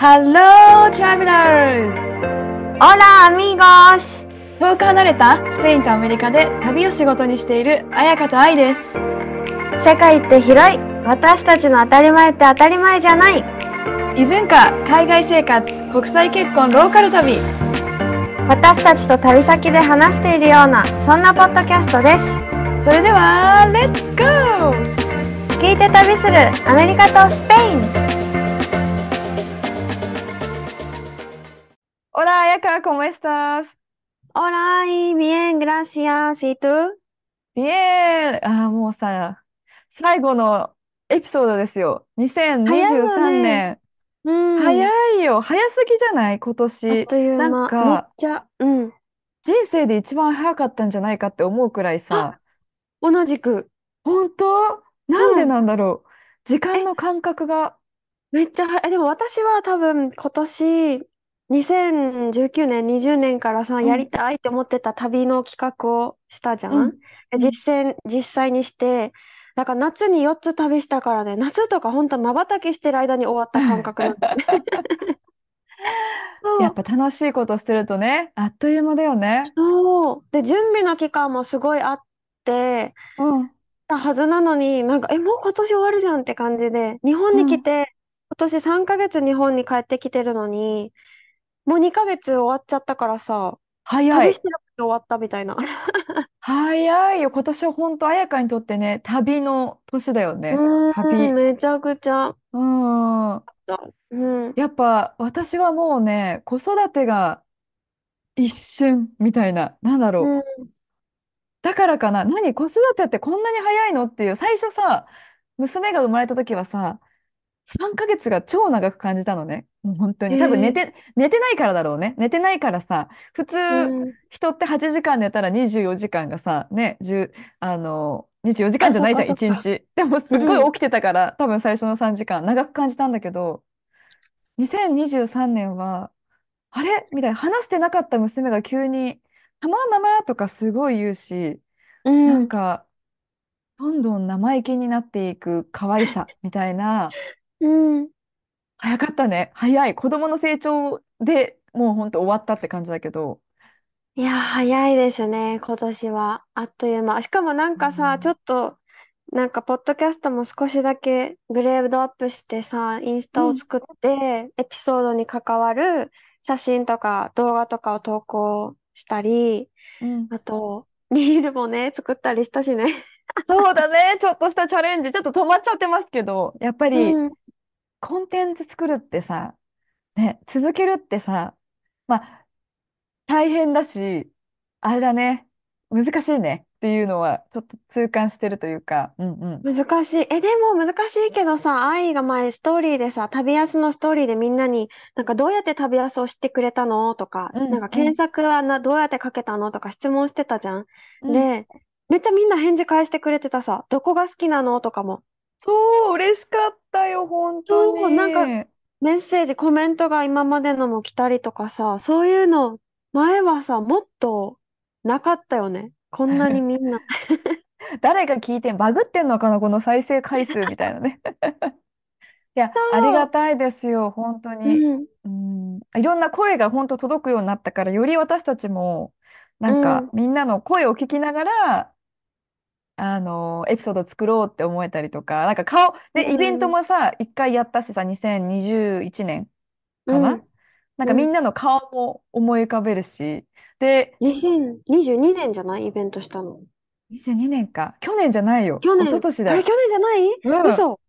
Hello, travelers! Hola amigos! 遠く離れたスペインとアメリカで旅を仕事にしている彩香と愛です。世界って広い私たちの当たり前って当たり前じゃない異文化、海外生活、国際結婚、ローカル旅。私たちと旅先で話しているようなそんなポッドキャストですそれでは、Let's go! 聞いて旅するアメリカとスペイン Hola, Ayaka, ¿cómo estás? Hola y bien, gracias. ¿Y tú? Bien! あー、もうさ、最後のエピソードですよ。早いよ2023ね年。うん早いよ。早すぎじゃない今あっ年。という間なんかめっちゃうん人生で一番早かったんじゃないかって思うくらいさ、同じく本当？なんでなんだろう？時間の感覚が。めっちゃはえでも私は多分今年2019年20年からさん。やりたいって思ってた旅の企画をしたじゃうん。ん。実践実際にしてだから夏に4つ旅したからね。夏とか本当まばたきしてる間に終わった感覚なんだよね。そう。やっぱ楽しいことしてるとね、あっという間だよね。そう。で準備の期間もすごいあってうん。たはずなのになんかえもう今年終わるじゃんって感じで日本に来て今年3ヶ月日本に帰ってきてるのにもう2ヶ月終わっちゃったからさ早い旅し。てなくて終わったみたいな。早いよ。今年は本当、彩香にとってね、旅の年だよね。うー旅ん、。めちゃくちゃ。うん。うん。やっぱ私はもうね、子育てが一瞬みたいな、なんだろう。うんだからかな、何、子育てってこんなに早いの？っていう、最初さ、娘が生まれた時はさ、3ヶ月が超長く感じたのね。もう本当に。多分寝て、寝てないからだろうね。寝てないからさ、普通、うん人って8時間寝たら24時間がさ、ね、10、あの、24時間じゃないじゃん、1あそっかそっ日。でもすっごい起きてたから、多分最初の3時間、長く感じたんだけど、2023年は、あれ？みたいな、話してなかった娘が急に、たまママとかすごい言うし、うんなんか、どんどん生意気になっていく可愛さみたいな、うん。早かったね。早い。子供の成長でもう本当終わったって感じだけど。いや、早いですね、今年は。あっという間。しかもなんかさ、うんちょっと、なんか、ポッドキャストも少しだけグレードアップしてさ、インスタを作って、エピソードに関わる写真とか動画とかを投稿したり、うんあと、リールもね、作ったりしたしね。そうだね。ちょっとしたチャレンジ。ちょっと止まっちゃってますけど、やっぱりうん。コンテンツ作るってさ、ね、続けるってさ、まあ、大変だし、あれだね。難しいねっていうのはちょっと痛感してるというか、うんうん。難しい。え、でも難しいけどさ、愛が前ストーリーでさ、旅安のストーリーでみんなに、なんかどうやって旅安を知ってくれたの？とか、うんなんか検索はな、どうやってかけたの？とか質問してたじゃん。うんで、めっちゃみんな返事返してくれてたさ、どこが好きなの？とかも。そう、嬉しかったよ、本当そうなんかに。メッセージ、コメントが今までのも来たりとかさ、そういうの、前はさ、もっとなかったよね。こんなにみんな。誰が聞いてん、バグってんのかな、この再生回数みたいなね。いや、ありがたいですよ、本当うに。ん。うん、いろんな声が本当届くようになったから、より私たちも、なんか、みんなの声を聞きながら、あの、エピソード作ろうって思えたりとか、なんか顔、で、うんイベントもさ、一回やったしさ、2021年かな、うんなんかみんなの顔も思い浮かべるし、で、2022年じゃない？イベントしたの。22年か。去年じゃないよ。去年。一昨年だよ。あれ、去年じゃない？うん嘘。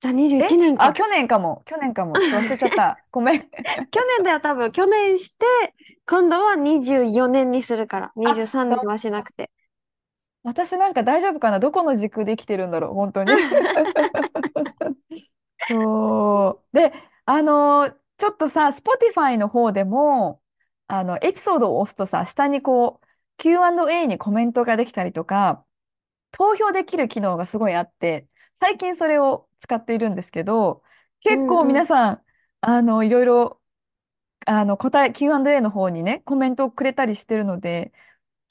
じゃあ21え年か。あ、去年かも。去年かも。ちょっと忘れちゃった。ごめん。去年だよ、多分。去年して、今度は24年にするから。23年はしなくて。私なんか大丈夫かな？どこの軸で生きてるんだろう？本当に。そう。で、あのーちょっとさ、Spotify の方でも、あの、エピソードを押すとさ、下にこう、Q&A にコメントができたりとか、投票できる機能がすごいあって、最近それを使っているんですけど、結構皆さん、あの、いろいろ、あの、答え、Q&A の方にね、コメントをくれたりしてるので、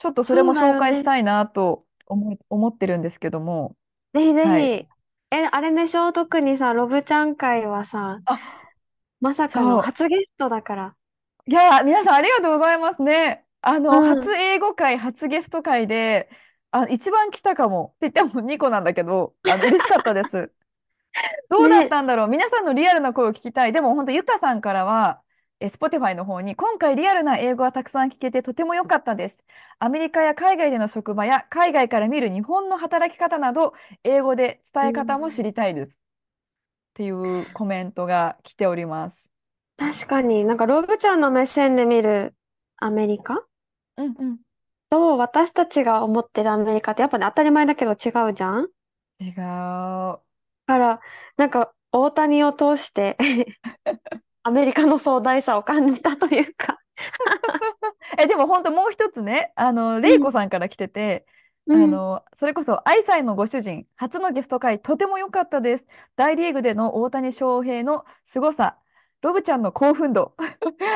ちょっとそれも紹介したいなと思い、思ってるんですけども。ぜひぜひ。はいえ、あれでしょ？特にさ、ロブちゃん会はさ、あ、まさかのそ初ゲストだから。う。いや、皆さんありがとうございますね。あうの、初ん。英語会、初ゲスト会で、あ、一番来たかもって言っても2個なんだけど、あの、嬉しかったです。どうだっね。たんだろう？皆さんのリアルな声を聞きたい。でも本当、ゆかさんからは、え、Spotify の方に、今回リアルな英語がたくさん聞けてとても良かったです。アメリカや海外での職場や海外から見る日本の働き方など、英語でう伝え方も知ん。りたいです。っていうコメントが来ております。確かになんかロブちゃんの目線で見るアメリカ？うんうん。と私たちが思ってるアメリカってやっぱね当たり前だけど違うじゃん？違う。だからなんか大谷を通して アメリカの壮大さを感じたというか え、でも本当もう一つね、あの、うん、レイコさんから来てて、うん、あの、それこそ、愛妻のご主人、初のゲスト会、とても良かったです。大リーグでの大谷翔平の凄さ、ロブちゃんの興奮度、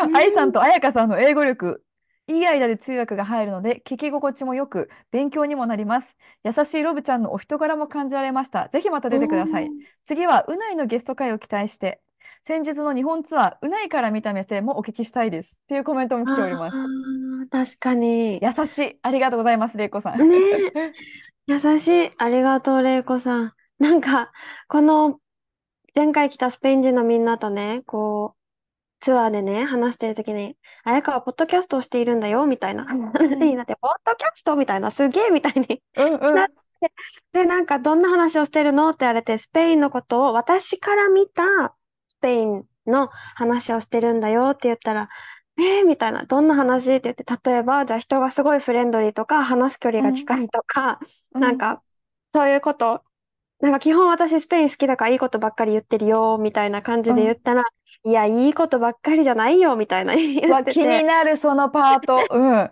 う愛さんん、と彩香さんの英語力、いい間で通訳が入るので、聞き心地もよく、勉強にもなります。優しいロブちゃんのお人柄も感じられました。ぜひまたう出てください。ん。次は、うないのゲスト会を期待して、先日の日本ツアー、うないから見た目線もお聞きしたいです。っていうコメントも来ております。確かに。優しい。ありがとうございます、れいこさん。ねえ、優しい。ありがとう、れいこさん。なんか、この前回来たスペイン人のみんなとね、こう、ツアーでね、話してるときに、綾川、ポッドキャストをしているんだよ、みたいな話うん、になって、ポッドキャストみたいな、すげえみたいにうんなって、うんで、なんか、どんな話をしてるのって言われて、スペインのことを、私から見たスペインの話をしてるんだよって言ったら、えー、みたいな、どんな話って言って、例えば、じゃあ人がすごいフレンドリーとか、話す距離うんが近いとか、うんなんか、そういうことなんか基本私スペイン好きだからいいことばっかり言ってるよ、みたいな感じで言うんったら、いや、いいことばっかりじゃないよ、みたいな言っわ、気にてて。なるそのパート。うん。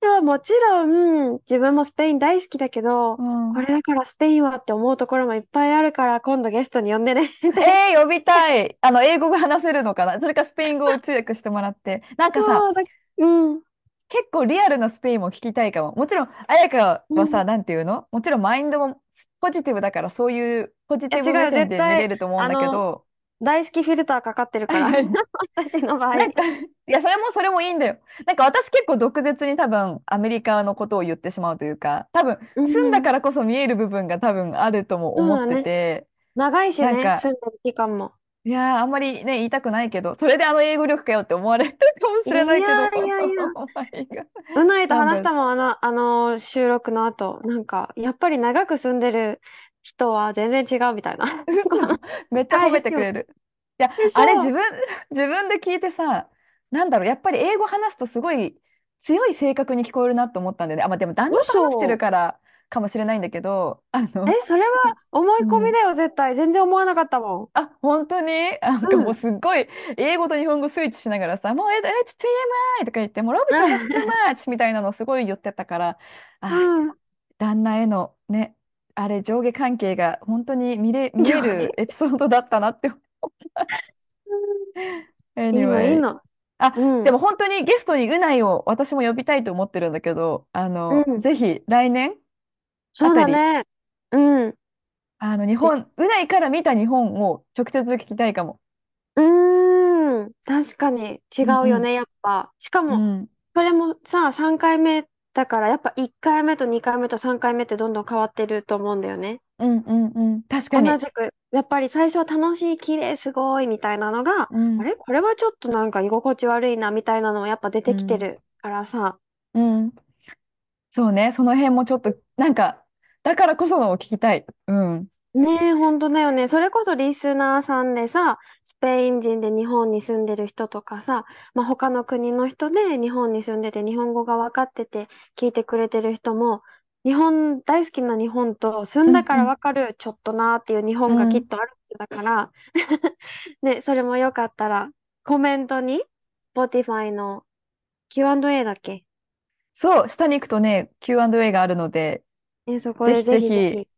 でももちろん、自分もスペイン大好きだけど、うん。これだからスペインはって思うところもいっぱいあるから、今度ゲストに呼んでねってえー、呼びたい。あの、英語が話せるのかな？それかスペイン語を通訳してもらって。なんかさ、そうだ、うん、結構リアルなスペインも聞きたいかも。もちろん、彩香うん。はさ、なんていうの？もちろんマインドもポジティブだから、そういうポジいやティブ目違う、線で見れると思うんだけど、大好きフィルターかかってるから、私の場合。なんか、いや、それもそれもいいんだよ。なんか私結構毒舌に多分アメリカのことを言ってしまうというか、多分うん、住んだからこそ見える部分が多分あるとも思ってそうだね。て、長いしね、なんか、住んでる期間も。いやー、あんまりね、言いたくないけど、それであの英語力かよって思われるかもしいれないけど、やいやいや。お前が。うないと。話したもん、あの、あの収録の後。なんか、やっぱり長く住んでる人は全然違うみたいな。めっちゃ褒め。てくれる。いや。あれ自分、自分で聞いてさ、なんだろう、やっぱり英語話すとすごい強い性格に聞こえるなと思ったんだよね。あ、まあ、でも旦那と話してる嘘。からかもしれないんだけど、あえ、の、それは思いうん。込みだよ、絶対。全然思わなかったもん。あ、本当に？なんかもううん。すっごい英語と日本語スイッチしながらさ、もう、え、え、it's too much とか言って、もうロブちゃん that's too much みたいなのをすごい言ってたから、うあ、ん。旦那へのね、あれ上下関係が本当に見れ、見え。るエピソードだったなって。いいの、い い Anyway。の。あ、うん。でも本当にゲストにうないを私も呼びたいと思ってるんだけど、あの、うん。ぜひ来年？あそうたり、だね。うん。あの、日ぜ本、うないから見た日本を直接聞きたいかも。うーん。確かに違うんうん。うよね、やっぱ。しかも、うん。それもさ、3回目だから、やっぱ1回目と2回目と3回目ってどんどん変わってると思うんだよね。うんうんうん。確かに。同じく、やっぱり最初は楽しい、綺麗、すごいみたいなのが、うん。あれ？これはちょっとなんか居心地悪いなみたいなのもやっぱ出てきてうん。るからさ。うん。そうね。その辺もちょっと、なんか、だからこそのを聞きたい。うん。ねえ、本当だよね。それこそリスナーさんでさ、スペイン人で日本に住んでる人とかさ、まあ、他の国の人で日本に住んでて日本語が分かってて聞いてくれてる人も、日本、大好きな日本と住んだから。分かるちょっとなーっていう日う本がきっん。とあるはずだから、ね、それもよかったらコメントに Spotify の Q&A だっけ？そう、下に行くとね、Q&A があるので、ね、そこぜひでぜぜひ、ひぜひ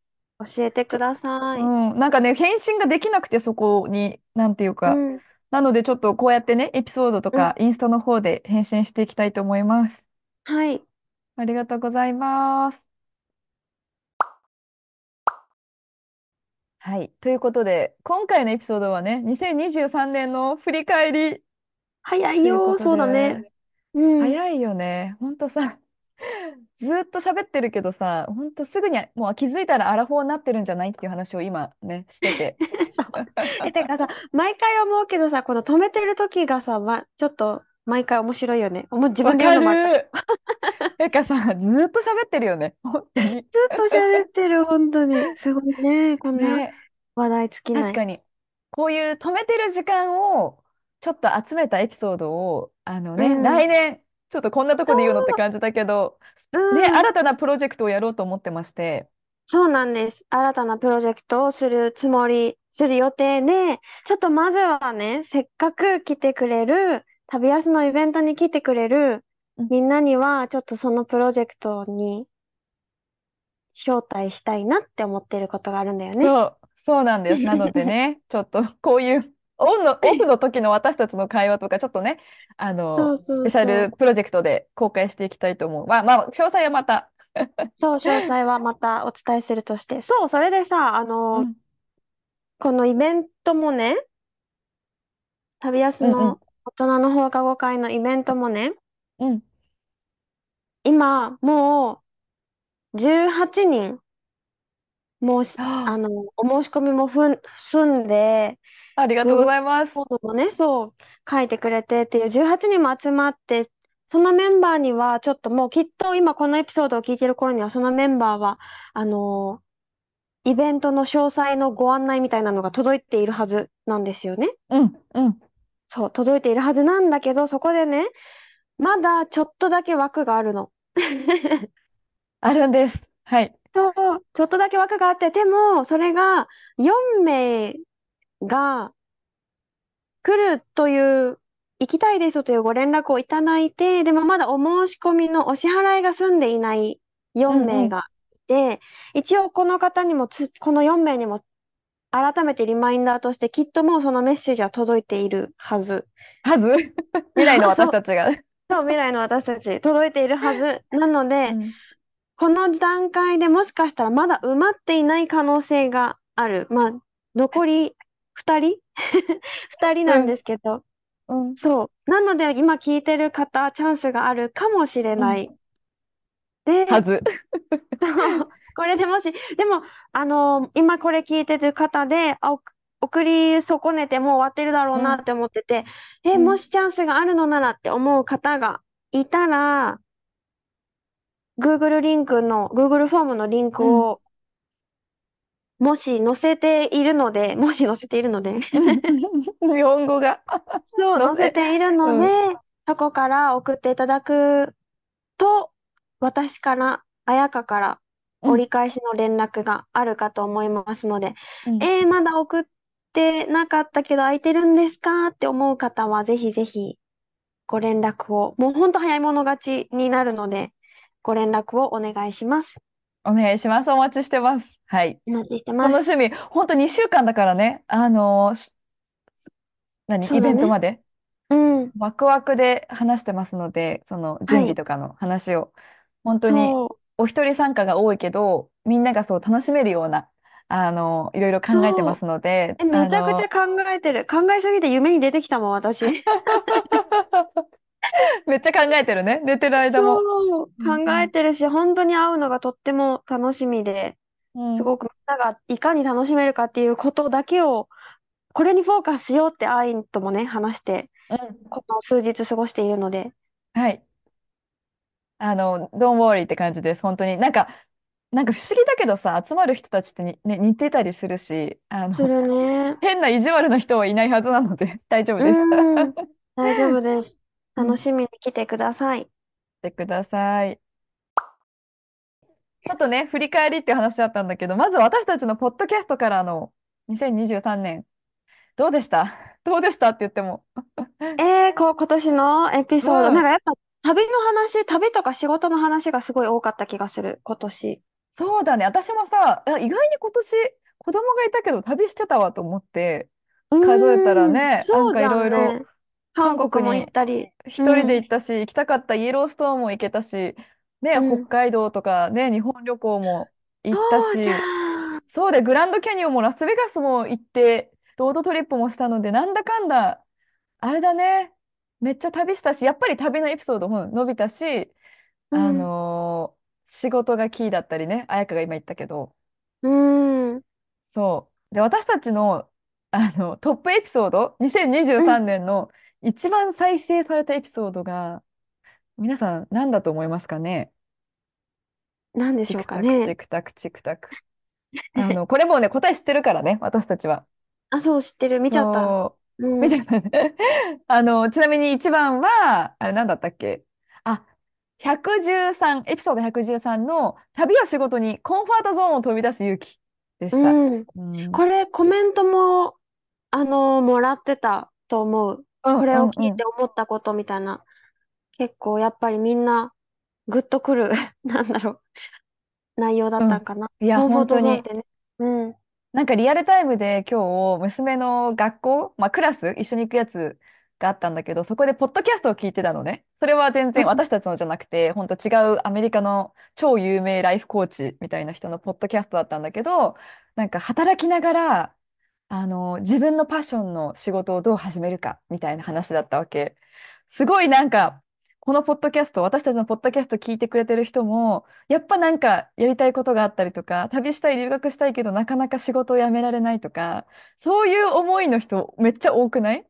教えてくださうい。ん、なんかね、返信ができなくて、そこに、なんていうか。うん、なので、ちょっとこうやってね、エピソードとうん、か、インスタの方で返信していきたいと思います。はい。ありがとうございます。はい。ということで、今回のエピソードはね、2023年の振り返り早いよ、ということそうだね。で、うん。早いよね。ほんとさ、ずーっと喋ってるけどさ、ほんとすぐにもう気づいたらアラフォーになってるんじゃないっていう話を今ね、してて。そう。え、てかさ、毎回思うけどさ、この止めてる時がさ、ま、ちょっと毎回面白いよね。おも自分で言うわかのもあ。る。なんかさ、ずーっと喋ってるよね。本当に。ずっと喋ってる、本当に。すごいね。こんなね。話題尽きない。確かに。こういう止めてる時間をちょっと集めたエピソードを、あのね、うん。来年、ちょっとこんなとこで言うのって感じだけど、うね、ん。新たなプロジェクトをやろうと思ってまして。そうなんです。新たなプロジェクトをするつもり、する予定で、ちょっとまずはね、せっかく来てくれる、旅安のイベントに来てくれるうんみんなには、ちょっとそのプロジェクトに招待したいなって思ってることがあるんだよね。そう、そうなんです。なのでね、ちょっとこういうオンの、オフの時の私たちの会話とか、ちょっとね、あの、スペシャ。ルプロジェクトで公開していきたいと思う。まあまあ、詳細はまた。そう、詳細はまたお伝えするとして。そう、それでさ、あの、うん、このイベントもね、旅安うん、うん、の大人の放課後会のイベントもね、うん。今、もう18人、もうあの、お申し込みもふん、済んで、あ、りがとうございます。ームもね、そう、書いてくれてっていう18人も集まって、そのメンバーには、ちょっともうきっと今このエピソードを聞いてる頃には、そのメンバーは、あの、イベントの詳細のご案内みたいなのが届いているはずなんですよね。うん、うん。そう、届いているはずなんだけど、そこでね、まだちょっとだけ枠があるの。あるんです。はい。そう、ちょっとだけ枠があって、でも、それが4名が来るという、行きたいですというご連絡をいただいて、でもまだお申し込みのお支払いが済んでいない4うん、うん。名がいて、一応この方にもつ、この4名にも改めてリマインダーとして、きっともうそのメッセージは届いているはず。はず？未来の私たちが。そう、未来の私たち、届いているはず。なので、うん。この段階でもしかしたらまだ埋まっていない可能性がある。まあ、残り2人 ?2 人なんでうん。すけど。うん。そう。なので、今聞いてる方、チャンスがあるかもしれうん。ない。で、はず。そう。これでもし、でも、あの今これ聞いてる方で、あ、お送り損ねてもう終わってるだろううん。なって思ってて、え、うん。もしチャンスがあるのならって思う方がいたら、Google リンクの、Google フォームのリンクうん。をもし載せているので、もし載せているのでうん日本語がそう、載せているので、うん。そこから送っていただくと、私から、彩香からうん。折り返しの連絡があるかと思いますので、うん。えー、まだ送ってなかったけど空いてるんですか？って思う方は、ぜひぜひご連絡を、もうほんと早い者勝ちになるので、ご連絡をお願いします。お願いします。お待ちしてます。はい。お待ちしてます。この趣味、ほんと2週間だからね、あのーし何、イベそうだね。ントまで、うん。ワクワクで話してますので、その準はい。備とかの話を、本当にそう。お一人参加が多いけど、みんながそう楽しめるような、あのいろいろ考えてまそう。すので、え、めちゃくちゃ考えてる。考えすぎて夢に出てきたもん、私。めっちゃ考えてるね、寝てる間も。そう。考うんうんえてるし、本当に会うのがとっても楽しみで、うんすごくみんながいかに楽しめるかっていうことだけを、これにフォーカスしようってアインともね、話して、うんこの数日過ごしているので。はい。あの、don't worry って感じです、本当に。なんか、なんか不思議だけどさ、集まる人たちってに、ね、似てたりするし、あの、するね。変な意地悪な人はいないはずなので大丈夫うです。ーん。大丈夫です。うん、楽しみに来てください。してください。ちょっとね、振り返りっていう話だったんだけど、まず私たちのポッドキャストからの2023年、どうでした？どうでしたって言っても。えー、こう、今年のエピうソード、なんん。かやっぱ旅の話、旅とか仕事の話がすごい多かった気がする、今年。そうだね。私もさ、意外に今年子供がいたけど旅してたわと思って、う数えたらーん、ね、なんかいろいろね。韓韓国も行っ国にたり。う一人でん、行ったし、行きたかったイエローストーンも行けたし、ね、北うん。海道とかね、日本旅行もそ行ったうじし、ゃん。そうで、グランドキャニオンもラスベガスも行って、ロードトリップもしたので、なんだかんだ、あれだね。めっちゃ旅したし、やっぱり旅のエピソードも伸びたし、あうん。のー仕事がキーだったりね、彩香が今言ったけど、うん。そう。で、私たちの、あの、トップエピソード、2023うん。年の一番再生されたエピソードが、皆さん何だと思いますかね？なんでしょうチクタク、かね。チクタク、チクタク。あの、これもうね、答え知ってるからね、私たちは。あ、そう、知ってる。見ちゃった。そう。ちゃったね。あの、ちなみに一番は、あれ何だったっけ？あ、113、エピソード113の旅を仕事にコンファートゾーンを飛び出す勇気でした。うん。うん。これ、コメントも、あの、もらってたと思う。うんこれを聞いて。思ったことみたいな。結構、やっぱりみんな、グッとくる、なんだろう、内容だっうん。たんかな。いや、本当に。ね。うん。なんかリアルタイムで今日、娘の学校、まあクラス、一緒に行くやつがあったんだけど、そこでポッドキャストを聞いてたのね。それは全然私たちのじゃなくて、本当違うアメリカの超有名ライフコーチみたいな人のポッドキャストだったんだけど、なんか働きながら、あの、自分のパッションの仕事をどう始めるかみたいな話だったわけ。すごいなんか、このポッドキャスト、私たちのポッドキャスト聞いてくれてる人も、やっぱなんかやりたいことがあったりとか、旅したい、留学したいけど、なかなか仕事を辞められないとか、そういう思いの人めっちゃ多くない？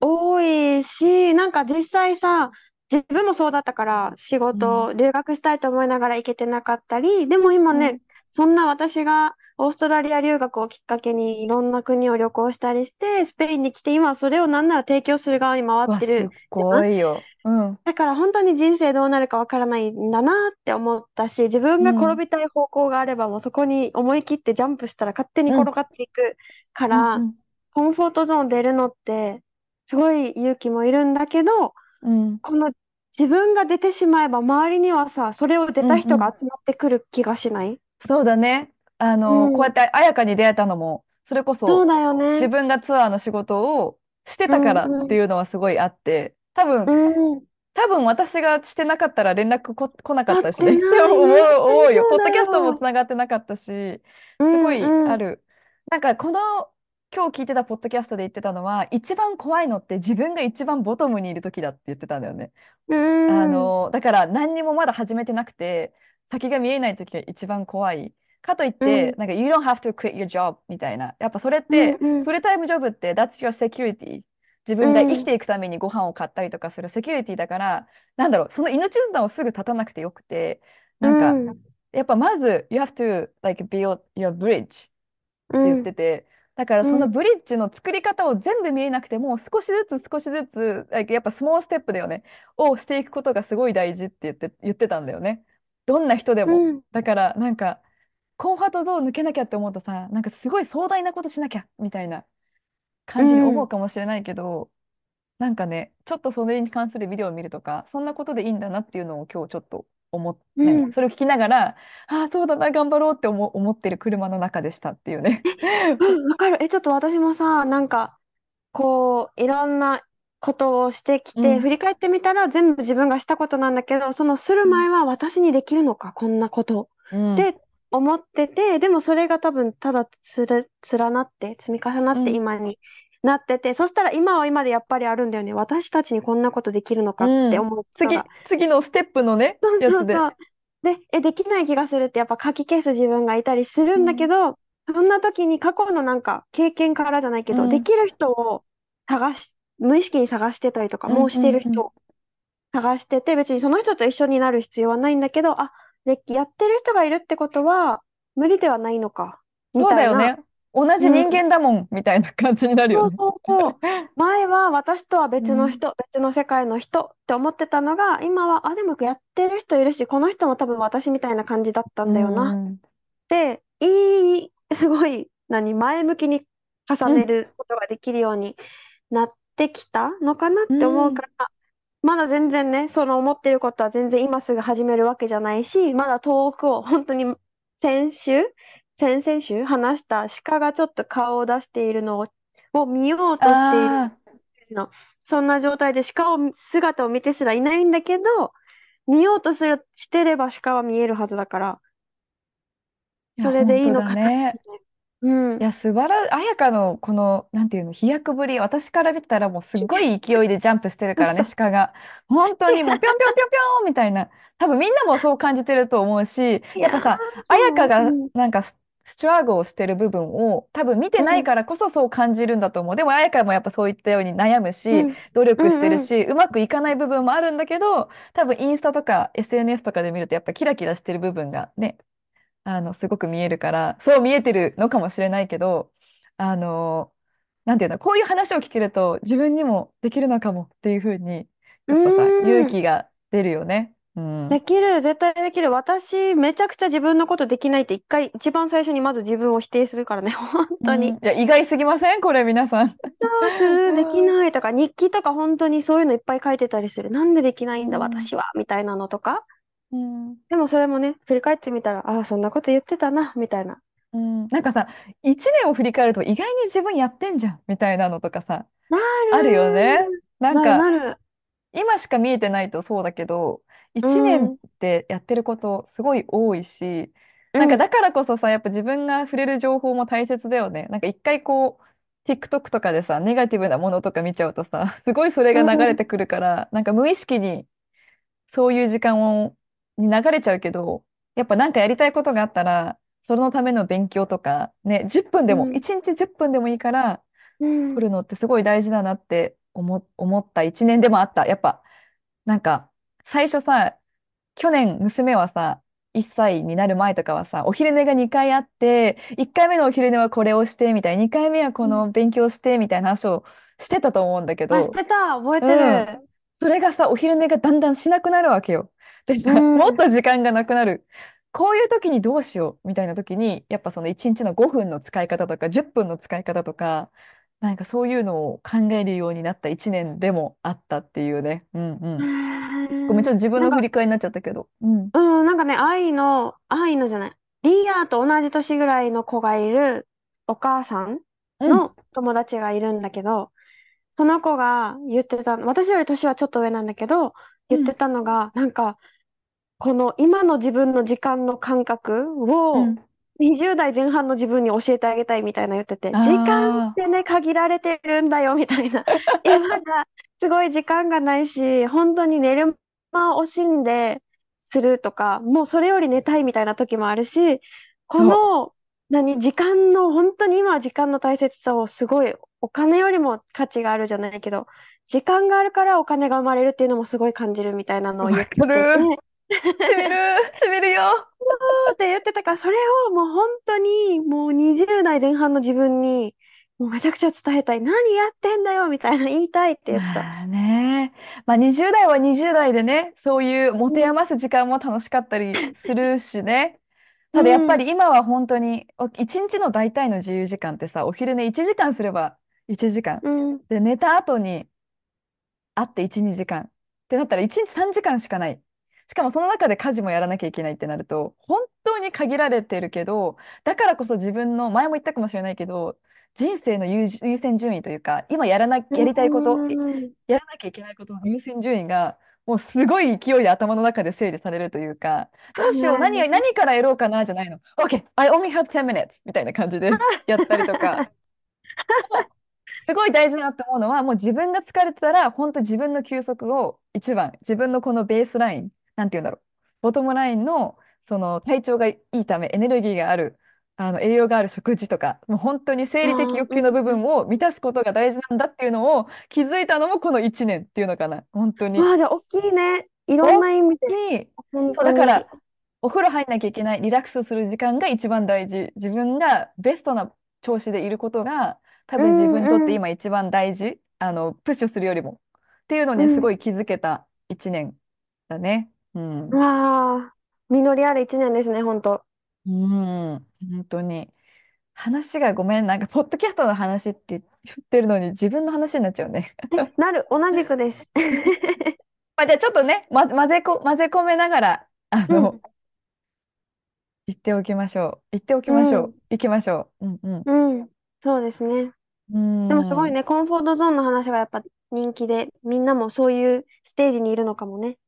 多いし、なんか実際さ、自分もそうだったから、仕うん。事、留学したいと思いながら行けてなかったり、でも今ね、うん。そんな私がオーストラリア留学をきっかけにいろんな国を旅行したりして、スペインに来て、今はそれをなんなら提供する側に回ってるじゃん。ごいよ。うん。だから本当に人生どうなるかわからないんだなって思ったし、自分が転うん。びたい方向があればもうそこに思い切ってジャンプしたら勝手にうん。転がっていくかうん。うら、ん。コンフォートゾーン出るのってすごい勇気もいるんだけど、うん。この自分が出てしまえば周りにはさ、それを出うん。たうん。人が集まってくる気がしない？そうだね。あうの、こうやっん。て彩香に出会えたのも、それこそそうだよね。自分がツアーの仕事をしてうんたからってうん。いうのはすごいあって、多分、うん。多分私がしてなかったら連絡こ、来なか合ったしね。って思う、ないね。思うよ。ポッそうだドキャストもつよ。ながってなかったし、うすごい。ある。なんかこの今日聞いてたポッドキャストで言ってたのは、一番怖いのって自分が一番ボトムにいる時だって言ってたんだよね。うん。あの、だから何にもまだ始めてなくて、先が見えない時が一番怖い。かといって、うん。なんか You don't have to quit your job みたいな。やっぱそれっうんて、うん。フルタイムジョブって That's your security。自分が生きうん。ていくためにご飯を買ったりとかするセキュリティだから、なんだろう、その命綱をすぐ立たなくてよくて、うなんか、ん。やっぱまず、You have to like build your bridge って言っうん。てて、だからうん。そのブリッジの作り方を全部見えなくても、少しずつ少しずつ、やっぱスモールステップだよね、をしていくことがすごい大事って言って、言ってたんだよね。どんな人でも。うん。だからなんか、コンファートゾーン抜けなきゃって思うとさ、なんかすごい壮大なことしなきゃみたいなう感じに思うん。かもしれないけど、なんかね、ちょっとそれに関するビデオを見るとか、そんなことでいいんだなっていうのを今日ちょっと思っ、うん。それを聞きながら、ああ、そうだな、頑張ろうって思、思ってる車の中でしたっていうね。うん、わかる。え、ちょっと私もさ、なんか、こう、いろんなことをしてきて、うん。振り返ってみたら全部自分がしたことなんだけど、そのするうん前は私にできるのか、こんなことうんって思ってて、でもそれが多分ただつれ、連なって、積み重なってうん今になってて、そしたら今は今でやっぱりあるんだよね。私たちにこんなことできるのかっうん。て思うこと次、が。次のステップのね、そうやつで。そう。で、え、できない気がするってやっぱ書き消す自分がいたりするんだけうん。ど、そんな時に過去のなんか経験からじゃないけど、でうん。きる人を探し、無意識に探してたりとか、うん。もうしうん。うん。てる人を探してて、別にその人と一緒になる必要はないんだけど、あ、で、やってる人がいるってことは無理ではないのか、みたいな。そうだよね。同じうん。人間だもん、みたいな感じになるよね。そうそうそう。前は私とはうん。別の人、別の世界の人って思ってたのが、今は、あ、でもやってる人いるし、この人も多分私みたいな感じだったうんだよな。ん。で、いい、すごい、何、前向きに重ねうん。ることができるようになってきたのかなっうて思うん。から、まだ全然ね、その思ってることは全然今すぐ始めるわけじゃないし、まだ遠くを本当に先週、先々週話した鹿がちょっと顔を出しているのを、を見ようとしているの。そんな状態で鹿を、姿を見てすらいないんだけど、見ようとする、してれば鹿は見えるはずだから、いや、それでいい本当だのかな、ね。みたいな。うん。いや、素晴ら、彩香のこの、なんていうの、飛躍ぶり、私から見たらもうすっごい 勢いでジャンプしてるからね、嘘。鹿が。本当にもうぴょんぴょんぴょんぴょんみたいな。多分みんなもそう感じてると思うし、いやっぱさ、彩香そう。うがん。なんかス、ストラグをしてる部分を多分見てうん。ないからこそそう感じるんだと思う。でも彩香もやっぱそういったように悩むし、うん。努。力してるし、うまくいかない部分もあるんだけど、多分インスタとか SNS とかで見るとやっぱキラキラしてる部分がね、あの、すごく見えるから、そう見えてるのかもしれないけど、あの、なんていうの、こういう話を聞けると自分にもできるのかもっていうふうに、うやっぱさ、勇。気が出るよね。うん。できる、絶対できる。私、めちゃくちゃ自分のことできないって一回、一番最初にまず自分を否定するからね。本当に。うん。いや、意外すぎません？これ、皆さん。どうする？できうんないとか、日記とか本当にそういうのいっぱい書いてたりする。なんでできないんだ、うん。私は？みたいなのとか。うんでもそれもね、振り返ってみたら、ああ、そんなこと言ってたな、みたいな。うんなんかさ、一年を振り返ると意外に自分やってんじゃんみたいなのとかさ、なあるよね。るなんか、なる。今しか見えてないとそうだけど、う一年っん、てやってることすごい多いし、うん、なんかだからこそさ、やっぱ自分が触れる情報も大切だよね。なんか一回こう、TikTok とかでさ、ネガティブなものとか見ちゃうとさ、すごいそれがうん、流れてくるから、なんか無意識にそういう時間をに流れちゃうけど、やっぱなんかやりたいことがあったら、そのための勉強とか、ね、10分でも、うん、1日10分でもいいから、うん。取るのってすごい大事だなって思、思った1年でもあった。やっぱ、なんか、最初さ、去年娘はさ、1歳になる前とかはさ、お昼寝が2回あって、1回目のお昼寝はこれをして、みたいな、2回目はこの勉強して、みたいな話をしてたと思うんだけあ、しど、てた、覚えてうん。る。それがさ、お昼寝がだんだんしなくなるわけよ。でうさ、もっん、と時間がなくなる。こういう時にどうしようみたいな時に、やっぱその1日の5分の使い方とか、10分の使い方とか、なんかそういうのを考えるようになった1年でもあったっていうね。うんううん。ごめん、ちょっと自分の振り返りになっちゃったけど。うん。うん、なんかね、愛の、愛のじゃない、リアと同じ年ぐらいの子がいるお母さんうん。の友達がいるんだけど、その子が言ってた、私より年はちょっと上なんだけど、言ってうん。たのが、なんか、この今の自分の時間の感覚をうん。20代前半の自分に教えてあげたいみたいな言ってて、時間っあてね、限られてるんだよみたいな。今がすごい時間がないし、本当に寝る間を惜しんでするとか、もうそれより寝たいみたいな時もあるし、この、何、時間の、本当に今は時間の大切さをすごい、お金よりも価値があるじゃないけど、時間があるからお金が生まれるっていうのもすごい感じるみたいなのう。を言ってて、る。しみる。しみるよ。って言ってたから、それをもう本当にもう20代前半の自分にもうめちゃくちゃ伝えたい。何やってんだよみたいな言いたいって言ってた。まあね。まあ20代は20代でね、そういう持てうん。余す時間も楽しかったりするしね。うただやっぱん。り今は本当に、お一日の大体の自由時間ってさ、お昼寝1時間すれば1時間。うん。で、寝た後に会って1、2時間。ってなったら1日3時間しかない。しかもその中で家事もやらなきゃいけないってなると、本当に限られてるけど、だからこそ自分の、前も言ったかもしれないけど、人生の優、優先順位というか、今やらな、うやりたいこと。やらなきゃいけないことの優先順位が、もうすごい勢いで頭の中で整理されるというか、どうしよう、何、は何からやろうかなじゃないの。OK, I only have 10 minutes みたいな感じで やったりとか。すごい大事だなって思うのは、もう自分が疲れてたら、本当自分の休息を一番、自分のこのベースライン、なんて言うんだろう、ボトムラインの、その体調がいいため、エネルギーがある、あの栄養がある食事とか、もう本当に生理的あ、欲求の部うん。分を満たすことが大事なんだっていうのを気づいたのもこの1年っていうのかな、本当に。わあ、じゃあ大きいね。いろん大な意味で。そう、本当に。だから、お風呂入んなきゃいけない、リラックスする時間が一番大事。自分がベストな調子でいることが、多う分自分にとっんうん。て今一番大事。あの、プッシュするよりも。っていうのにすうん。ごい気づけた一年だね。うん。わあ、実りある一年ですね、本当。うん。本当に。話がごめん、なんか、ポッドキャストの話って言ってるのに自分の話になっちゃうね。え、なる、同じくです。ま あ、じゃあちょっとね、ま、混ぜこ、混ぜ込めながら、あうん。の、言っておきましょう。言っておきうましょん。う。行きましょう。うんうん。うん。そうですね。うでもすごいん。ね、コンフォートゾーンの話がやっぱ人気で、みんなもそういうステージにいるのかもね。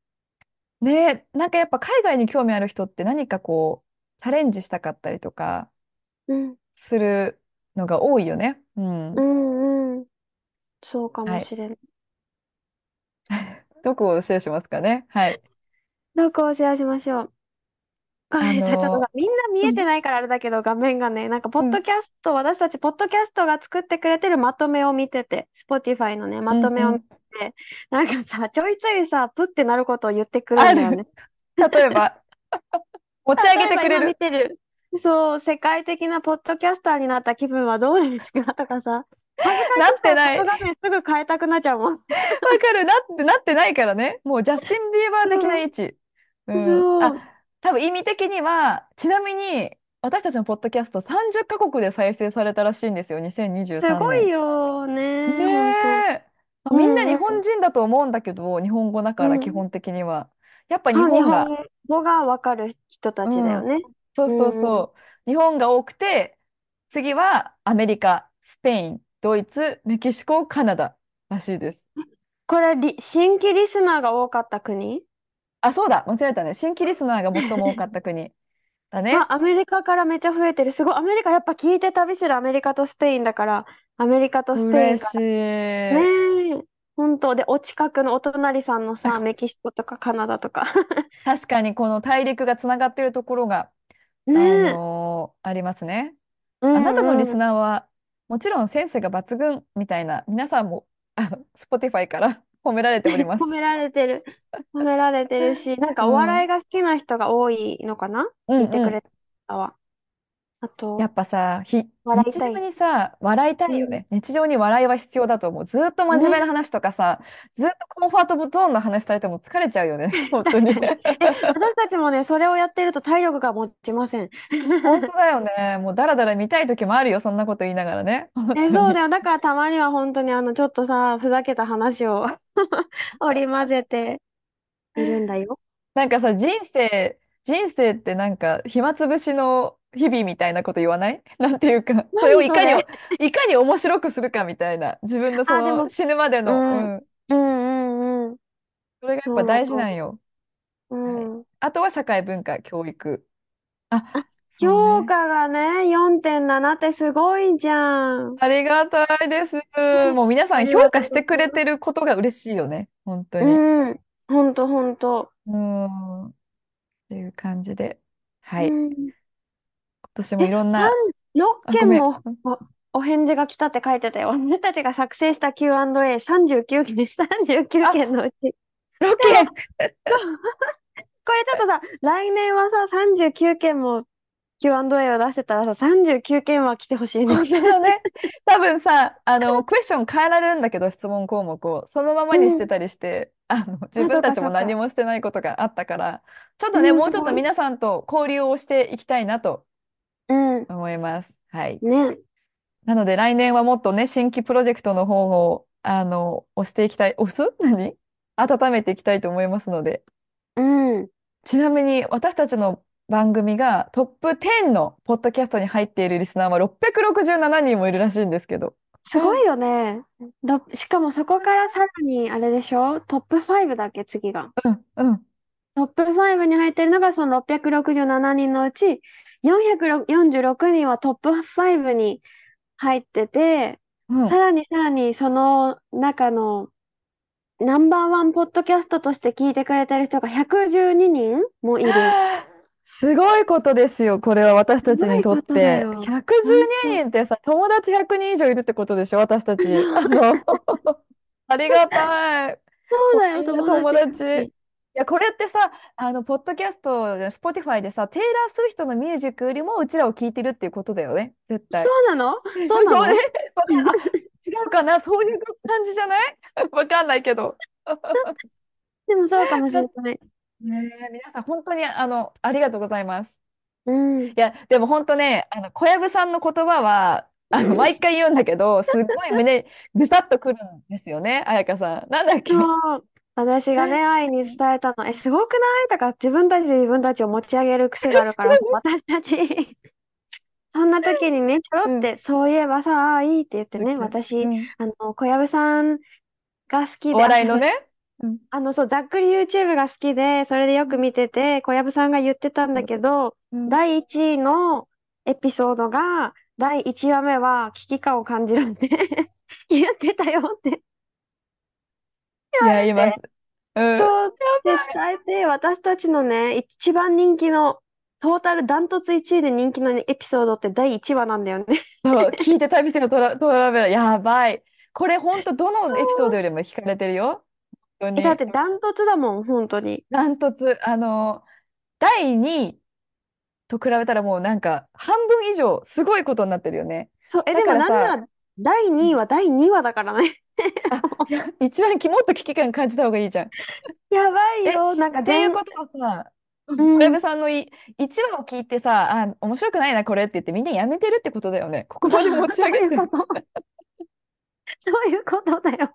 ねえ、なんかやっぱ海外に興味ある人って何かこう、チャレンジしたかったりとかうん。するのが多いよね。ううん。んうん。そうかはい。もしれない。どこをシェアしますかね？はい。どこをシェアしましょう？こあれさ、ちょっとさ、の、みんな見えてないからあれだけど、画面がね、なんか、ポッうん、ドキャスト、私たち、ポッドキャストが作ってくれてるまとめを見てて、Spotify のね、まうん、とめを見うん。て、なんかさ、ちょいちょいさ、プってなることを言ってくるんだよね。例えば、持ち上げてくれる。てる、そう、世界的なポッドキャスターになった気分はどうですかとかさ、なってさ、ない。外画面すぐ変えたくなっちゃうもん。わかる。なって、なってないからね。もうジャスティン・ビーバー的な位置。うん。あ、そう、多分意味的には、ちなみに、私たちのポッドキャスト30カ国で再生されたらしいんですよ。2023すごい年。よねね、本当。え。まあうみんなんうん、日本人だと思うんだけど、日本語だから基うん。本的には。やっぱ日あ、日本本が、語がわかる人たちだうん。よね。そうそううんうん。そう。日本が多くて、次はアメリカ、スペイン、ドイツ、メキシコ、カナダらしいです。これリ、新規リスナーが多かった国？あ、そうだ、間違えたね。新規リスナーが最も多かった国だね。あ、アメリカからめっちゃ増えてる。すごい。アメリカやっぱ聞いて旅するアメリカとスペインだから、アメリカとスペイン嬉しから。い。ねえ。本当で、お近くのお隣さんのさ、メキシコとかカナダとか。確かにこの大陸がつながっているところが、ねあえ。のーありますね。うあなたのリスんうん。ナーは、もちろんセンスが抜群みたいな、皆さんも、あの、Spotify から褒められております。褒められてる。褒められてるし、なんかおうん。笑いが好きな人が多いのかな？うんうん。聞いてくれた方は。あと、やっぱさ、ひ、日常笑いたい。にさ、笑いたうん。いよね。日常に笑いは必要だと思う。ずっと真面目なね。話とかさ、ずっとコンファートゾーンの話されても疲れちゃうよね。本当に。に。え、私たちもね、それをやってると体力が持ちません。本当だよね。もうダラダラ見たい時もあるよ。そんなこと言いながらね。本え。そうだよ。だからたまには本当にあの、ちょっとさ、ふざけた話を 織り交ぜているんだよ。なんかさ、人生、人生ってなんか暇つぶしの日々みたいなこと言わない？なんていうか、それ？をいかに、れ。いかに面白くするかみたいな。自分のそあ、でも、の死ぬまでの、ううん、うん、ん。うん、うん。それがやっぱそうだ大事と思なんよ。う。はい。うん。あとは社会文化、教育。あ。評価がね、4.7ってすごいじゃん。ありがたいです。もう皆さん評価してく。れてることが嬉しいよね。本当に。うん。ほんとほんと。うん。っていう感じで。はい。うん。今年もえ、いろんな、3、6あ、ごめん。件もお、お返事が来たって書いてたよ。私たちが作成した Q&A39 件、39件あ、のうち。でロケも、これちょっとさ、来年はさ、39件も Q&A を出せたらさ、39件は来てほしいね。ね。多分さ、あの、クエスチョン変えられるんだけど、質問項目を。そのままうん。にしてたりして、あの、自分ったちも何。もしてないことがあったから、ちょっとね、うん、もう。ちょっと皆さんと交流をしていきたいなとうん。思います。はい。ね。なので、来年はもっとね、新規プロジェクトの方を、あの、押していきたい。押す？何？温めていきたいと思いますので。うん。ちなみに、私たちの番組がトップ10のポッドキャストに入っているリスナーは667人もいるらしいんですけど。すごいよね。ろしかもそこからさらに、あれでしょ？トップ5だっけ、次が。うんうん。トップ5に入ってるのがその667人のうち、446人はトップ5に入ってて、うん。さらにさらにその中のナンバーワンポッドキャストとして聞いてくれてる人が112人もいる。はあすごいことですよ、これは私たちにとすごいことだって。よ。112本当。人ってさ、友達100人以上いるってことでしょ、私たち。ありがたい。そうだよ、みんな友友達達。い1や、これってさ、あの、ポッドキャスト、Spotify でさ、テイラー・スウィフトのミュージックよりもうちらを聞いてるっていうことだよね、絶対。そうなの？そうなそうね。のわかんあ、違うかな？そういう感じじゃない？わかんないけど。でもそうかもしれない。ねえ、皆さん本当にあの、ありがとうございます。うん。いや、でも本当ね、あの、小籔さんの言葉は、あの、毎回言うんだけど、すっごい胸、ぐさっとくるんですよね、彩香さん。なんだっけ？そう。私がね、愛に伝えたの、え、すごくない？とか、自分たちで自分たちを持ち上げる癖があるからさ、私たち そんな時にね、ちょろうん。って、そういえばさ、ああ、いいって言ってね、私、ん。あの、小籔さんが好きおで、笑いのね。うん。あの、そう、ざっくり YouTube が好きで、それでよく見てて、小籔さんが言ってたんだけど、うん。第1位のエピソードが、第1話目は危機感を感じるって 言ってたよって言いや、われて、います。うん。やそう。伝えて、私たちのね、一番人気の、トータルダントツ1位で人気のエピソードって第1話なんだよね。そう、聞いて旅してのトラ、トラベラー、やばい。これ本当どのエピソードよりも聞かれてるよ。本当え、だっに。てダントツだもん、本当に。ダントツ、あの、第2位と比べたらもうなんか半分以上すごいことになってるよね。そう、え、だでもなんなら、第2位は第2話だからね。あ、いや、一番きもっと危機感感じた方がいいじゃん。やばいえ、っよ。なんか全、ていうことはさ、ううん小籔ん。さんのい1話を聞いてさ、あ、面白くないな、これって言ってみんなやめてるってことだよね。ここそう、まで持ちそう上げて。いうこと。そういうことだよ。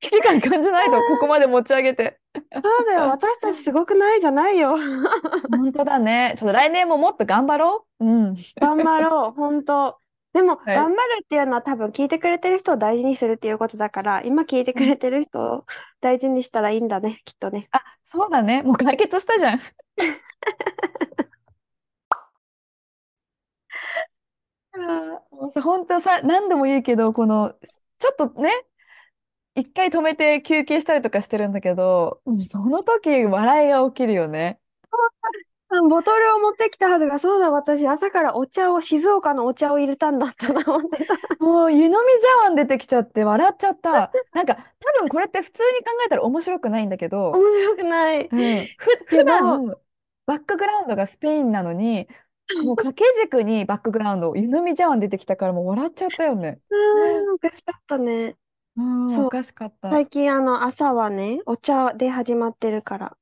危機感感じないと、ここまで持ち上げて。そうだよ。私たちすごくないじゃないよ。本当だね。ちょっと来年ももっと頑張ろう。うん。頑張ろう。本当。でも、はい。頑張るっていうのは多分聞いてくれてる人を大事にするっていうことだから、今聞いてうんくれてる人を大事にしたらいいんだね、きっとね。あ、そうだね。もう解決したじゃん。本当さ、何度も言うけど、この、ちょっとね、一回止めて休憩したりとかしてるんだけど、うんその時笑いが起きるよね。うん ボトルを持ってきたはずが、そうだ、私、朝からお茶を、静岡のお茶を入れたんだったな、思ってさ。もう湯飲み茶碗出てきちゃって笑っちゃった。なんか多分これって普通に考えたら面白くないんだけど、面白くない。うん、ふ、普けど、段バックグラウンドがスペインなのに、もう掛け軸にバックグラウンド、湯飲み茶碗出てきたからもう笑っちゃったよね。うーん、おかしかったね。うかしかった。最近あの、朝はね、お茶で始まってるから。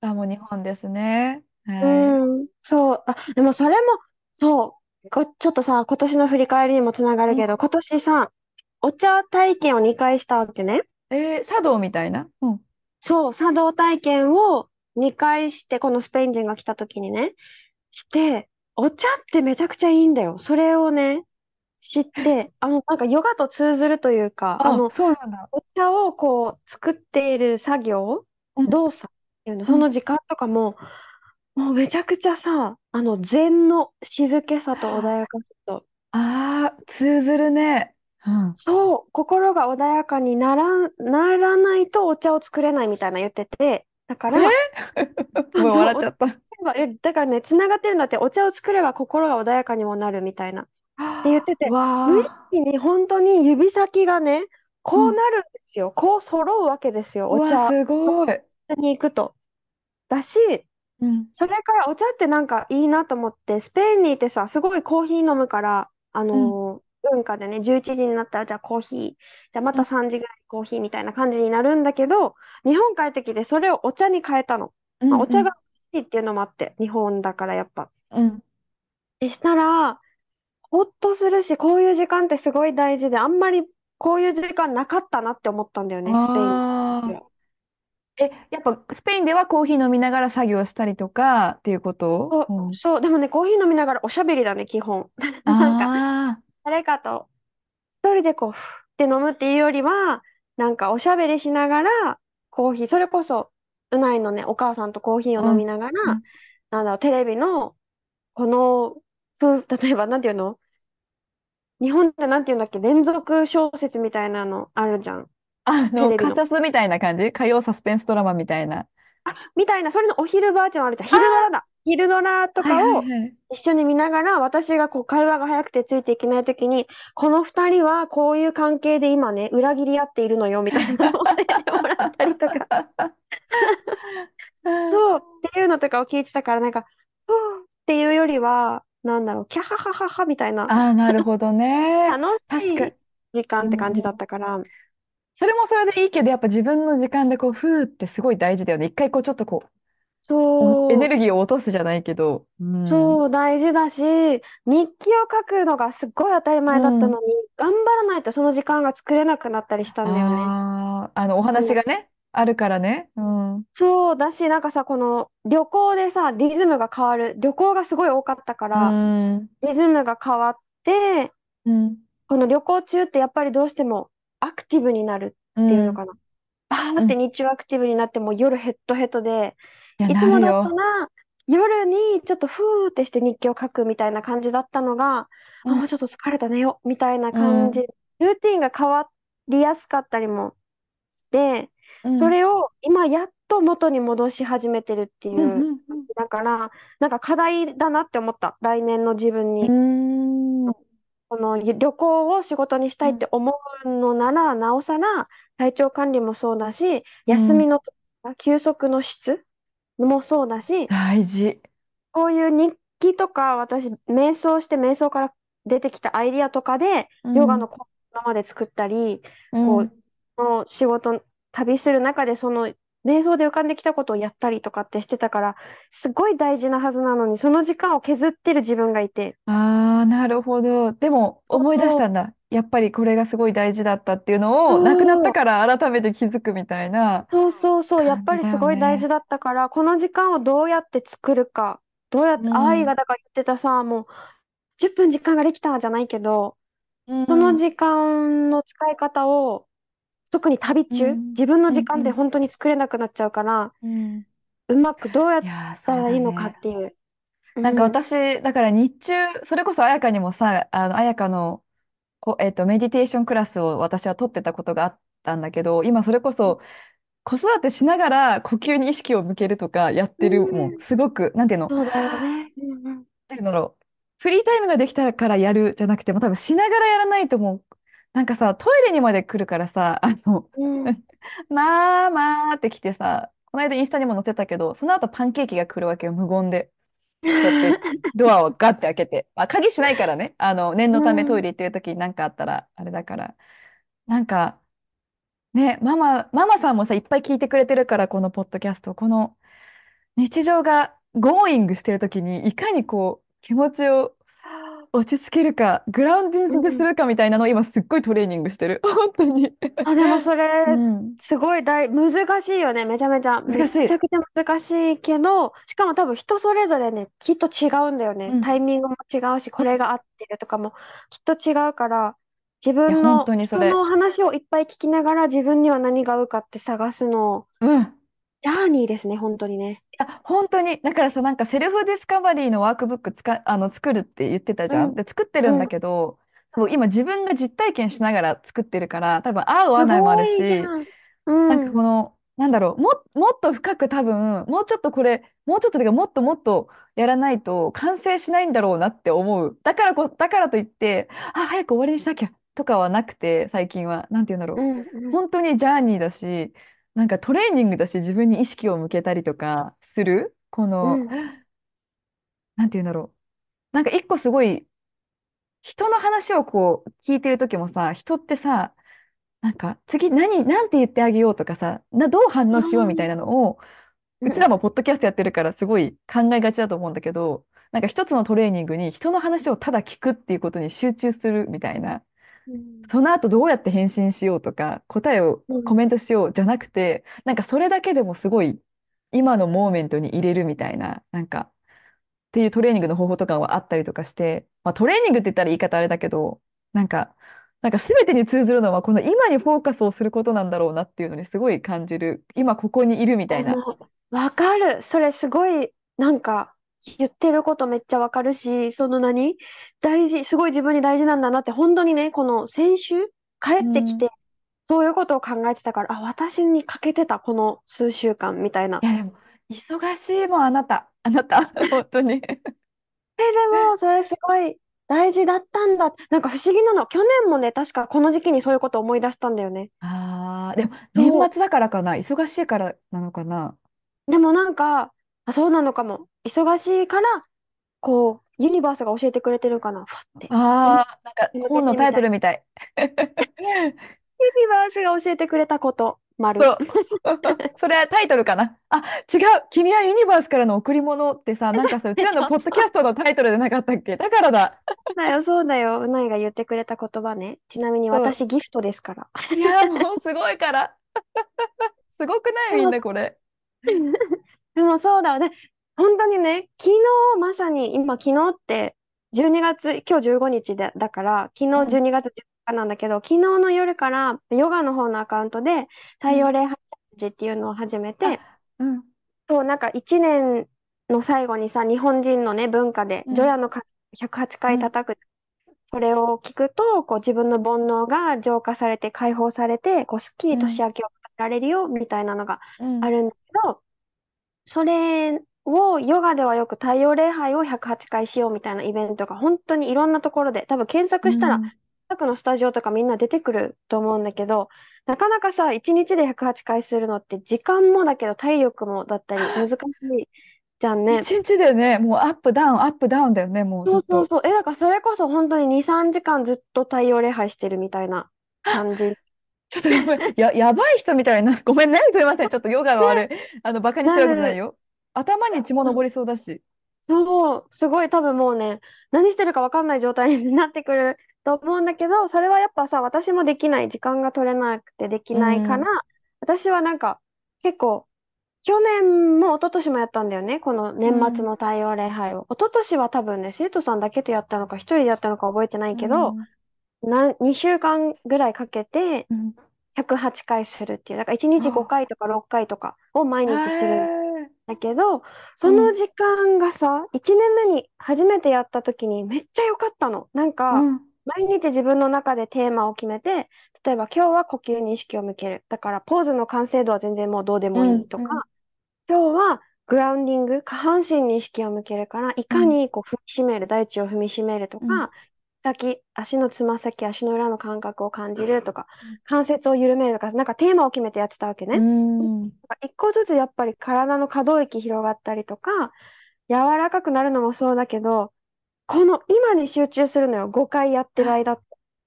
あ、もう日本ですね。はい。うん、そう。あ、でもそれも、そう。こ、ちょっとさ、今年の振り返りにもつながるうんけど、今年さ、お茶体験を2回したわけね。えー茶道みたいな？うん。そう、茶道体験を2回して、このスペイン人が来た時にね、して、お茶ってめちゃくちゃいいんだよ。それをね、知って、あの、なんかヨガと通ずるというか、ああ、の、そうなんだ。お茶をこう、作っている作業、うん、動作っていうの、うん。その時間とかも、もうめちゃくちゃさ、あの、禅の静けさと穏やかさと、ああー、通ずるね。うん。そう、心が穏やかになら、ならないとお茶を作れないみたいな言ってて、だかえ？ら、もう笑っちゃった。えだからね、つながってるんだって、お茶を作れば心が穏やかにもなるみたいな。って言ってて、無意識に本当に指先がね、うん。こうなるんですよ。こう揃うわけですよ。お茶すごい。に行くと。だし、うん。それからお茶ってなんかいいなと思って、スペインにいてさ、すごいコーヒー飲むから、あうん。のー文化でね、11時になったらじゃあコーヒー、じゃあまたうん。3時ぐらいにコーヒーみたいな感じになるんだけど、日本帰ってきてそれをお茶に変えたの。まあ、うん。お茶がうん。美味しいっていうのもあって、日本だからやっぱ。うん。でしたら、ほっとするし、こういう時間ってすごい大事で、あんまりこういう時間なかったなって思ったんだよね、スペイン。え、やっぱスペインではコーヒー飲みながら作業したりとかっていうこと？そう、うん。そう、でもね、コーヒー飲みながらおしゃべりだね、基本。なんか、ああ。誰かと一人でこう、ふって飲むっていうよりは、なんかおしゃべりしながら、コーヒー、それこそ、うないのね、お母さんとコーヒーを飲みうん。ながら、うん。なんだろう、テレビの、この、ふ、例えば、なんていうの？日本ってなんていうんだっけ？連続小説みたいなのあるじゃん。あの、テレビの。カサスみたいな感じ？火曜サスペンスドラマみたいな。あ、みたいな、それのお昼バージョンあるじゃん。あ昼ドラだ。昼ドラとあ、はいはいかをはい。一緒に見ながら、私がこう会話が早くてついていけないときに、この二人はこういう関係で今ね、裏切り合っているのよ、みたいなのを教えてもらったりとか、そう、っていうのとかを聞いてたから、なんか、ふーっていうよりは、なんだろう、キャハハハハみたいな、ああ、なるほどね。楽確かに。しい時間って感じだっ。たから、それもそれでいいけど、やっぱ自分の時間でこう、ふーってすごい大事だよね。一回こう、ちょっとこう、おエネルギーを落とすじゃないけど。うん。そう、大事だし、日記を書くのがすっごい当たりうん。前だったのに、頑張らないとその時間が作れなくなったりしたんだよね。ああ、あの、お話がね、あるからね。うん。うそうだし、なんかさ、この旅行でさ、リズムが変わる。旅行がすごい多かったかーら、ん。リズムが変わって、うん。この旅行中ってやっぱりどうしてもアクティブになるうん。っていうのかな。バーってうん。日中アクティブになってもう夜ヘッドヘッドで、いいつもだった。ら夜にちょっとふーってして日記を書くみたいな感じだったのが、あ、もうちょっと疲れた寝ようみたいなう感じ。ん。ルーティンが変わりやすかったりもして、うん。それを今やっと元に戻し始めてるっていうん。ううん。うん。だから、なんか課題だなって思った。来年の自分に。ん。この旅行を仕事にしたいって思うのなら、なおさら体調管理もそうだし、うん休みの休息の質もそうだし、大事。こういう日記とか、私、瞑想して瞑想から出てきたアイディアとかで、ヨガうん。のコーナーまで作ったり、こう、の仕事、旅する中で、その瞑想で浮かんできたことをやったりとかってしてたから、すごい大事なはずなのに、その時間を削ってる自分がいて、ああ、なるほど。でも、思い出したんだ。やっぱりこれがすごい大事だったっていうのそを、亡くなったう、から改めて気づくみたいなそうそうそう、やっぱりす。ごい大事だったから、この時間をどうやって作るか、どうやって、愛うん。がだから言ってたさ、もう10分時間ができたじゃないけど、うそのん。時間の使い方を、特に旅中、うん。自分のうん。時間ってうん。本当に作れなくなっちゃうから、うんうまくどうやったらいいのか。っていう。うなんかん、私、だから日中、それこそ彩香にもさ、あの、彩香の、こ、えっと、メディテーションクラスを私は取ってたことがあったんだけど、今それこそ子育てしながら呼吸に意識を向けるとかやっうてる、もうん、すごく、なんていうの、そうだよね。なんていうんだろう。フリータイムができたからやるじゃなくても、多分しながらやらないともう、なんかさ、トイレにまで来るからさ、あの、うん。まあまあって来てさ、この間インスタにも載せたけど、その後パンケーキが来るわけよ、無言で。こうやって ドアをガッて開けて。まあ、鍵しないからね。あの、念のためトイうん。レ行ってる時に何かあったら、あれだから。なんか、ね、ママ、ママさんもさ、いっぱい聞いてくれてるから、このポッドキャスト。この日常がゴーイングしてる時に、いかにこう、気持ちを落ち着けるか、グラウンディングすうん。るかみたいなのを今すっごいトレーニングしてる。本当に。あ、でもそれ、うん。すごい大、難しいよね。めちゃめちゃ。難しい。ちゃくちゃ難しいけど、しかも多分人それぞれね、きっと違うんだよね。うん。タイミングも違うし、これが合ってるとかもきっと違うから、自いや、本当分の、にそれ。人の話をいっぱい聞きながら自分には何が合うかって探すの、うん。 journey ですね、本当にね。や、本当に、だからさ、なんか self discovery の workbook つか、あの、作るって言ってたじうん、ゃん。で、作ってるんだうん。けど、多分今自分が実体験しながら作ってるから、多分合う合わすないもあるごいじゃし、ん。なん、かこの、なんだろう、も、もっと深く多分、もうちょっとこれ、もうちょっとてか、もっともっとやらないと完成しないんだろうなって思う。だからこ、だからといって、あ、早く終わりにしなきゃとかはなくて、最近は。なんて言うんだろう。うん、うん、本当にジャーニーだし、なんかトレーニングだし、自分に意識を向けたりとかする？この、うん。なんて言うんだろう。なんか一個すごい、人の話をこう聞いてる時もさ、人ってさ、なんか次何、なんて言ってあげようとかさ、な、どう反応しようみたいなのを、うちらもポッドキャストやってるからすごい考えがちだと思うんだけど、なんか一つのトレーニングに人の話をただ聞くっていうことに集中するみたいな。うん、その後どうやって返信しようとか、答えをうん。コメントしようじゃなくて、なんかそれだけでもすごい今のモーメントに入れるみたいな、なんかっていうトレーニングの方法とかはあったりとかして、まあ、トレーニングって言ったら言い方あれだけど、なんか、なんか全てに通ずるのはこの今にフォーカスをすることなんだろうなっていうのにすごい感じる。今ここにいるみたいな。わかる。それすごい、なんか、言ってることめっちゃわかるし、その何？大事、すごい自分に大事なんだなって、本当にね、この先週、帰うん。ってきて、そういうことを考えてたから、あ、私に欠けてた、この数週間みたいな。いやでも、忙しいもん、あなた。あなた、本当に。え、でも、それすごい大事だったんだ。なんか不思議なの。去年もね、確かこの時期にそういうこと思い出したんだよね。ああ、でも年そ末だからかな？忙しいからなのかな？う。でもなんか、あ、そうなのかも。忙しいから、こう、ユニバースが教えてくれてるかな。ふわって。今、ああ、なんか向け本のタイてみたい。トルみたい。ユニバースが教えてくれたこと、丸。そう。それはタイトルかな。あ、違う。君はユニバースからの贈り物ってさ、なんかさ、うちらの。ポッドキャストのタイトルでなかったっけ？だからだ。だよ、そうだよ。うないが言ってくれた言葉ね。ちなみにそう。私ギフトですから。いや、もうすごいから。すごくない？みんでも、なこれ。でもそうだよね。本当にね、昨日まさに、今昨日って12月、今日15日で、だから、昨日12うん。月なんだけど、昨日の夜からヨガの方のアカウントで太陽礼拝チャレンジっていうのを始めて、あ、うん、そう、なんか一年の最後にさ、日本人のね、文化で、うん除夜の鐘108回叩く。それを聞くと、こう自分の煩悩が浄化されて解放されて、こうすっきり年明けを迎えられるよ、みたいなのがうん、あるんだけど、それをヨガではよく太陽礼拝を108回しようみたいなイベントが本当にいろんなところで、多分検索したら、うん近くのスタジオとかみんな出てくると思うんだけど、なかなかさ、1日で108回するのって時間もだけど体力もだったり難しいじゃんね。一日でね、もうアップダウン、アップダウンだよね、もう。そうそうそう。え、だからそれこそ本当に2、3時間ずっと太陽礼拝してるみたいな感じ。ちょっとごめん、や、やばい人みたいな、ごめんね、すいません、ちょっとヨガのあれ、あの、バカにしてるわけじゃないよ。頭に血も上りそうだし。そう、すごい。多分もうね、何してるか分かんない状態になってくると思うんだけど、それはやっぱさ、私もできない、時間が取れなくてできないから、私はなんか結構、去年も一昨年もやったんだよね、この年末の太陽礼拝を。一昨年は多分ね、生徒さんだけとやったのか、一人でやったのか覚えてないけど、な、2週間ぐらいかけてうん、うん108回するっていう、だから1日5回とか6回とかを毎日する。へだけど、その時間がさ、1年目に初めてやった時にめっちゃ良かったの。なんーか、うん毎日自分の中でテーマを決めて、例えば今日は呼吸に意識を向ける。だからポーズの完成度は全然もうどうでもいいとうんうんか、今日はグラウンディング、下半身に意識を向けるから、いかにこう踏みしめる、大地を踏みしめるとうんか、先、足のつま先、足の裏の感覚を感じるとかうん、関節を緩めるとか、なんかテーマを決めてやってたわけね。うん一個ずつやっぱり体の可動域広がったりとか、柔らかくなるのもそうだけど、この今に集中するのよ、5回やってる間って。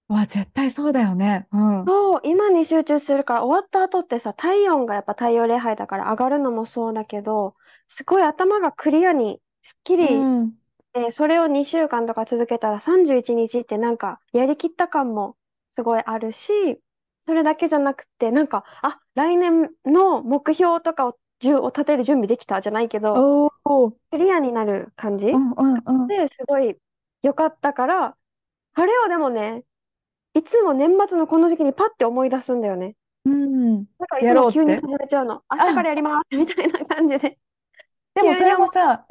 わ、絶対そうだよね。うん。そう、今に集中するから、終わった後ってさ、体温がやっぱ太陽礼拝だから上がるのもそうだけど、すごい頭がクリアに、すっきり、うんで、それを2週間とか続けたら31日ってなんか、やりきった感もすごいあるし、それだけじゃなくて、なんか、あ、来年の目標とかを、じゅを立てる準備できたじゃないけど。クリアになる感じうんうんうん。で、すごい良かったから、それをでもね、いつも年末のこの時期にパッて思い出すんだよね。うん。だからいつも急に始めちゃうの。明日からやりますみたいな感じで。でもそれもさ、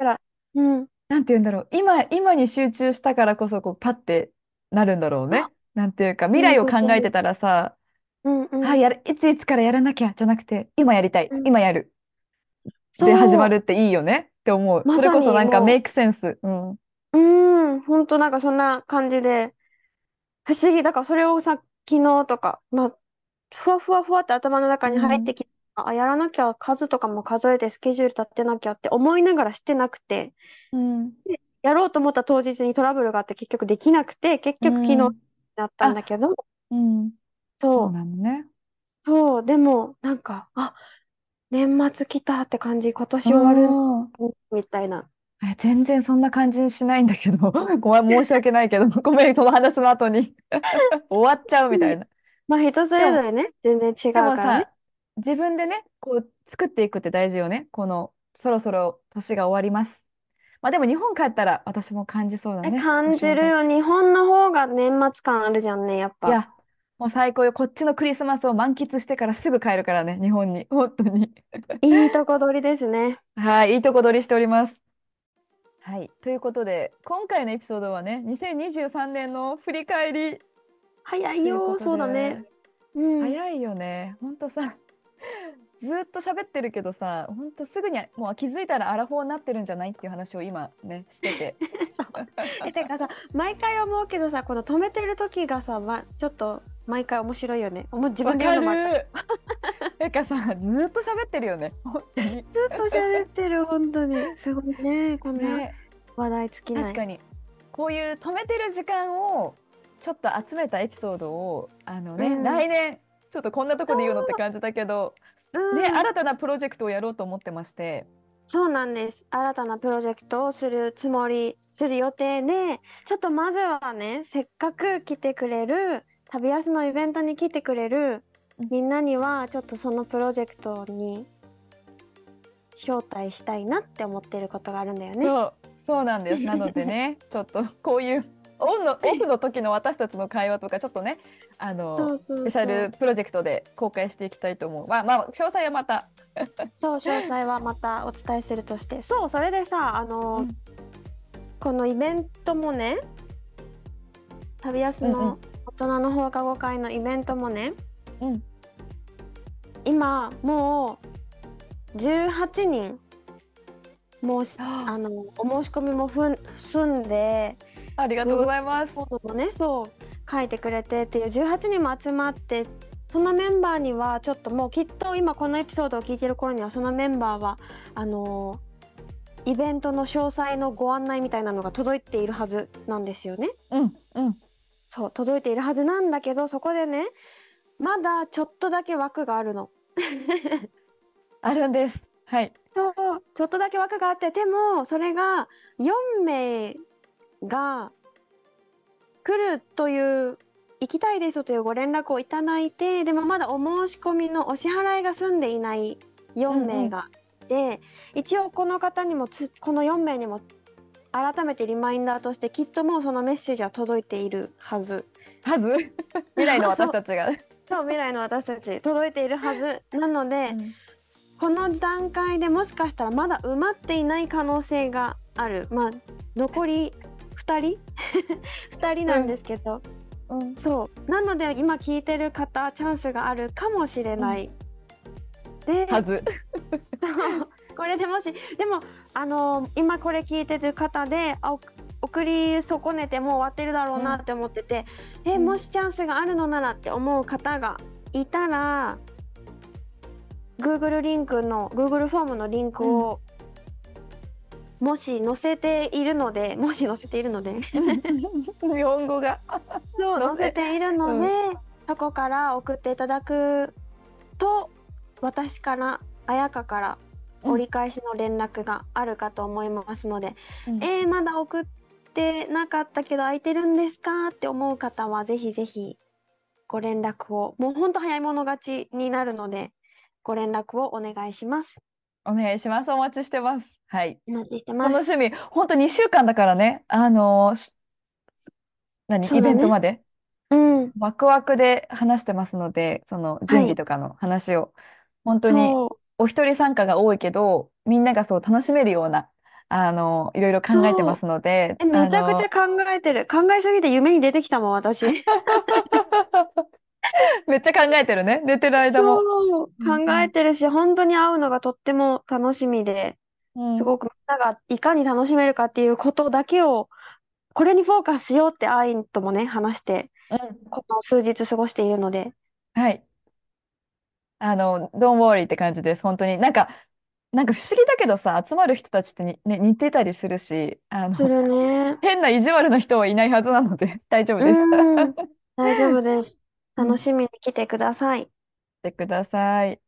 うん。なんて言うんだろう。今、今に集中したからこそ、こう、パッてなるんだろうねあ。なんていうか、未来を考えてたらさ、うんうん。あ、やる、いついつからやらなきゃじゃなくて、今やりたいう。ん今やる。そうで始まるっていいよねって思う。まそれこそさにもうなんかメイクセンス。うん。うーん、ほんとなんかそんな感じで、不思議。だからそれをさ、昨日とか、まあ、ふわふわふわって頭の中に入ってきて、あ、やらなきゃ数とかも数えてスケジュール立てなきゃって思いながらしてなくて、うん。やろうと思った当日にトラブルがあって結局できなくて、結局昨日うんだったんだけど、うん。そそうう、なのね。そう、でもなんか、あ、年末来たって感じ、今年終わるうんみたいな。え全然そんな感じしないんだけど、ごめん、申し訳ないけど、ごめん、その話の後に 終わっちゃうみたいな。まあ人それぞれね、全然違うからね。さ、自分でね、こう作っていくって大事よね。この、そろそろ年が終わります。まあでも日本帰ったら私も感じそうだえ、ね。感じるよ。日本の方が年末感あるじゃんね、やっぱ。いや、もう最高よ。こっちのクリスマスを満喫してからすぐ帰るからね、日本に。本当に。いいとこ取りですね。はい、いいとこ取りしております。はい、ということで、今回のエピソードはね、2023年の振り返り早いよ、ということそうだでね。うん。早いよね。ほんとさ、ずっと喋ってるけどさ、ほんとすぐにもう気づいたらアラフォーになってるんじゃないっていう話を今ね、してて。え、てかさ、毎回思うけどさ、この止めてる時がさ、ま、ちょっと毎回面白いよね。もう自分で言うのもあるる。なんかさ、ずっと喋ってるよね。ずっと喋ってる、本当に。すごいね、こんなね、話題尽きない。確かに。こういう止めてる時間をちょっと集めたエピソードをあのね、うん来年ちょっとこんなとこで言うのって感じだけど、うんね、新たなプロジェクトをやろうと思ってまして。そうなんです。新たなプロジェクトをするつもり、する予定で、ちょっとまずはね、せっかく来てくれる、旅安のイベントに来てくれるうんみんなには、ちょっとそのプロジェクトに招待したいなって思ってることがあるんだよね。そう、そうなんです。なのでね、ちょっとこういうオンの、オフの時の私たちの会話とか、ちょっとね、あの、スペシャルプロジェクトで公開していきたいと思う。まあまあ、詳細はまた。そう、詳細はまたお伝えするとして。そう、それでさ、あの、うんこのイベントもね、旅安うんうんの大人の放課後会のイベントもね、うん。今もう18人もうあのお申し込みもふん済んでありがとうございます。もねそう書いてくれてっていう18人も集まってそのメンバーにはちょっともうきっと今このエピソードを聞いてる頃にはそのメンバーはあのイベントの詳細のご案内みたいなのが届いているはずなんですよね。うん、うん。そう届いているはずなんだけどそこでねまだちょっとだけ枠があるの。あるんです。はい。そうちょっとだけ枠があってでもそれが4名が来るという行きたいですというご連絡をいただいてでもまだお申し込みのお支払いが済んでいない4名がいて、一応この方にもつこの4名にも改めてリマインダーとしてきっともうそのメッセージは届いているはず。はず、未来の私たちが。そう未来の私たち届いているはずなので、うんこの段階でもしかしたらまだ埋まっていない可能性があるまあ残り2人？2人なんですけど、うん。そう。なので今聞いてる方チャンスがあるかもしれない。ではず。そう。これでもしでもあの今これ聞いてる方で送り損ねてもう終わってるだろうなって思ってて、えうん。もしチャンスがあるのならって思う方がいたら Google リンクの Google フォームのリンクを、もし載せているのでもし載せているので。日本語が。そう載せて。いるので、そこから送っていただくと私から綾香からうん。折り返しの連絡があるかと思いますので、うん。えー、まだ送ってなかったけど空いてるんですか？って思う方はぜひぜひご連絡をもうほんと早い者勝ちになるのでご連絡をお願いします。お願いします。お待ちしてます。はい。お待ちしてます。楽しみ。本当2週間だからね。あのーし何、ねベントまで？うん、ワクワクで話してますので、その準備とかの話を。本当にそお一人参加が多いけど、みんながそう楽しめるような、あのいろいろ考えてますので、うえめちゃくちゃあ考えてる考えすぎて夢に出てきたもん私。の めっちゃ考えてるね。寝てる間も。そううん考えてるし本当に会うのがとっても楽しみで。うんすごくみんながいかに楽しめるかっていうことだけをこれにフォーカスしようってアインともね話してうんこの数日過ごしているのではい。あの、don't worry って感じです。本当に。なんか、なんか不思議だけどさ、集まる人たちってに、ね、似てたりするし、あの、するね。変な意地悪な人はいないはずなので大丈夫です。うん 大丈夫です。うん楽しみに来てください。してください。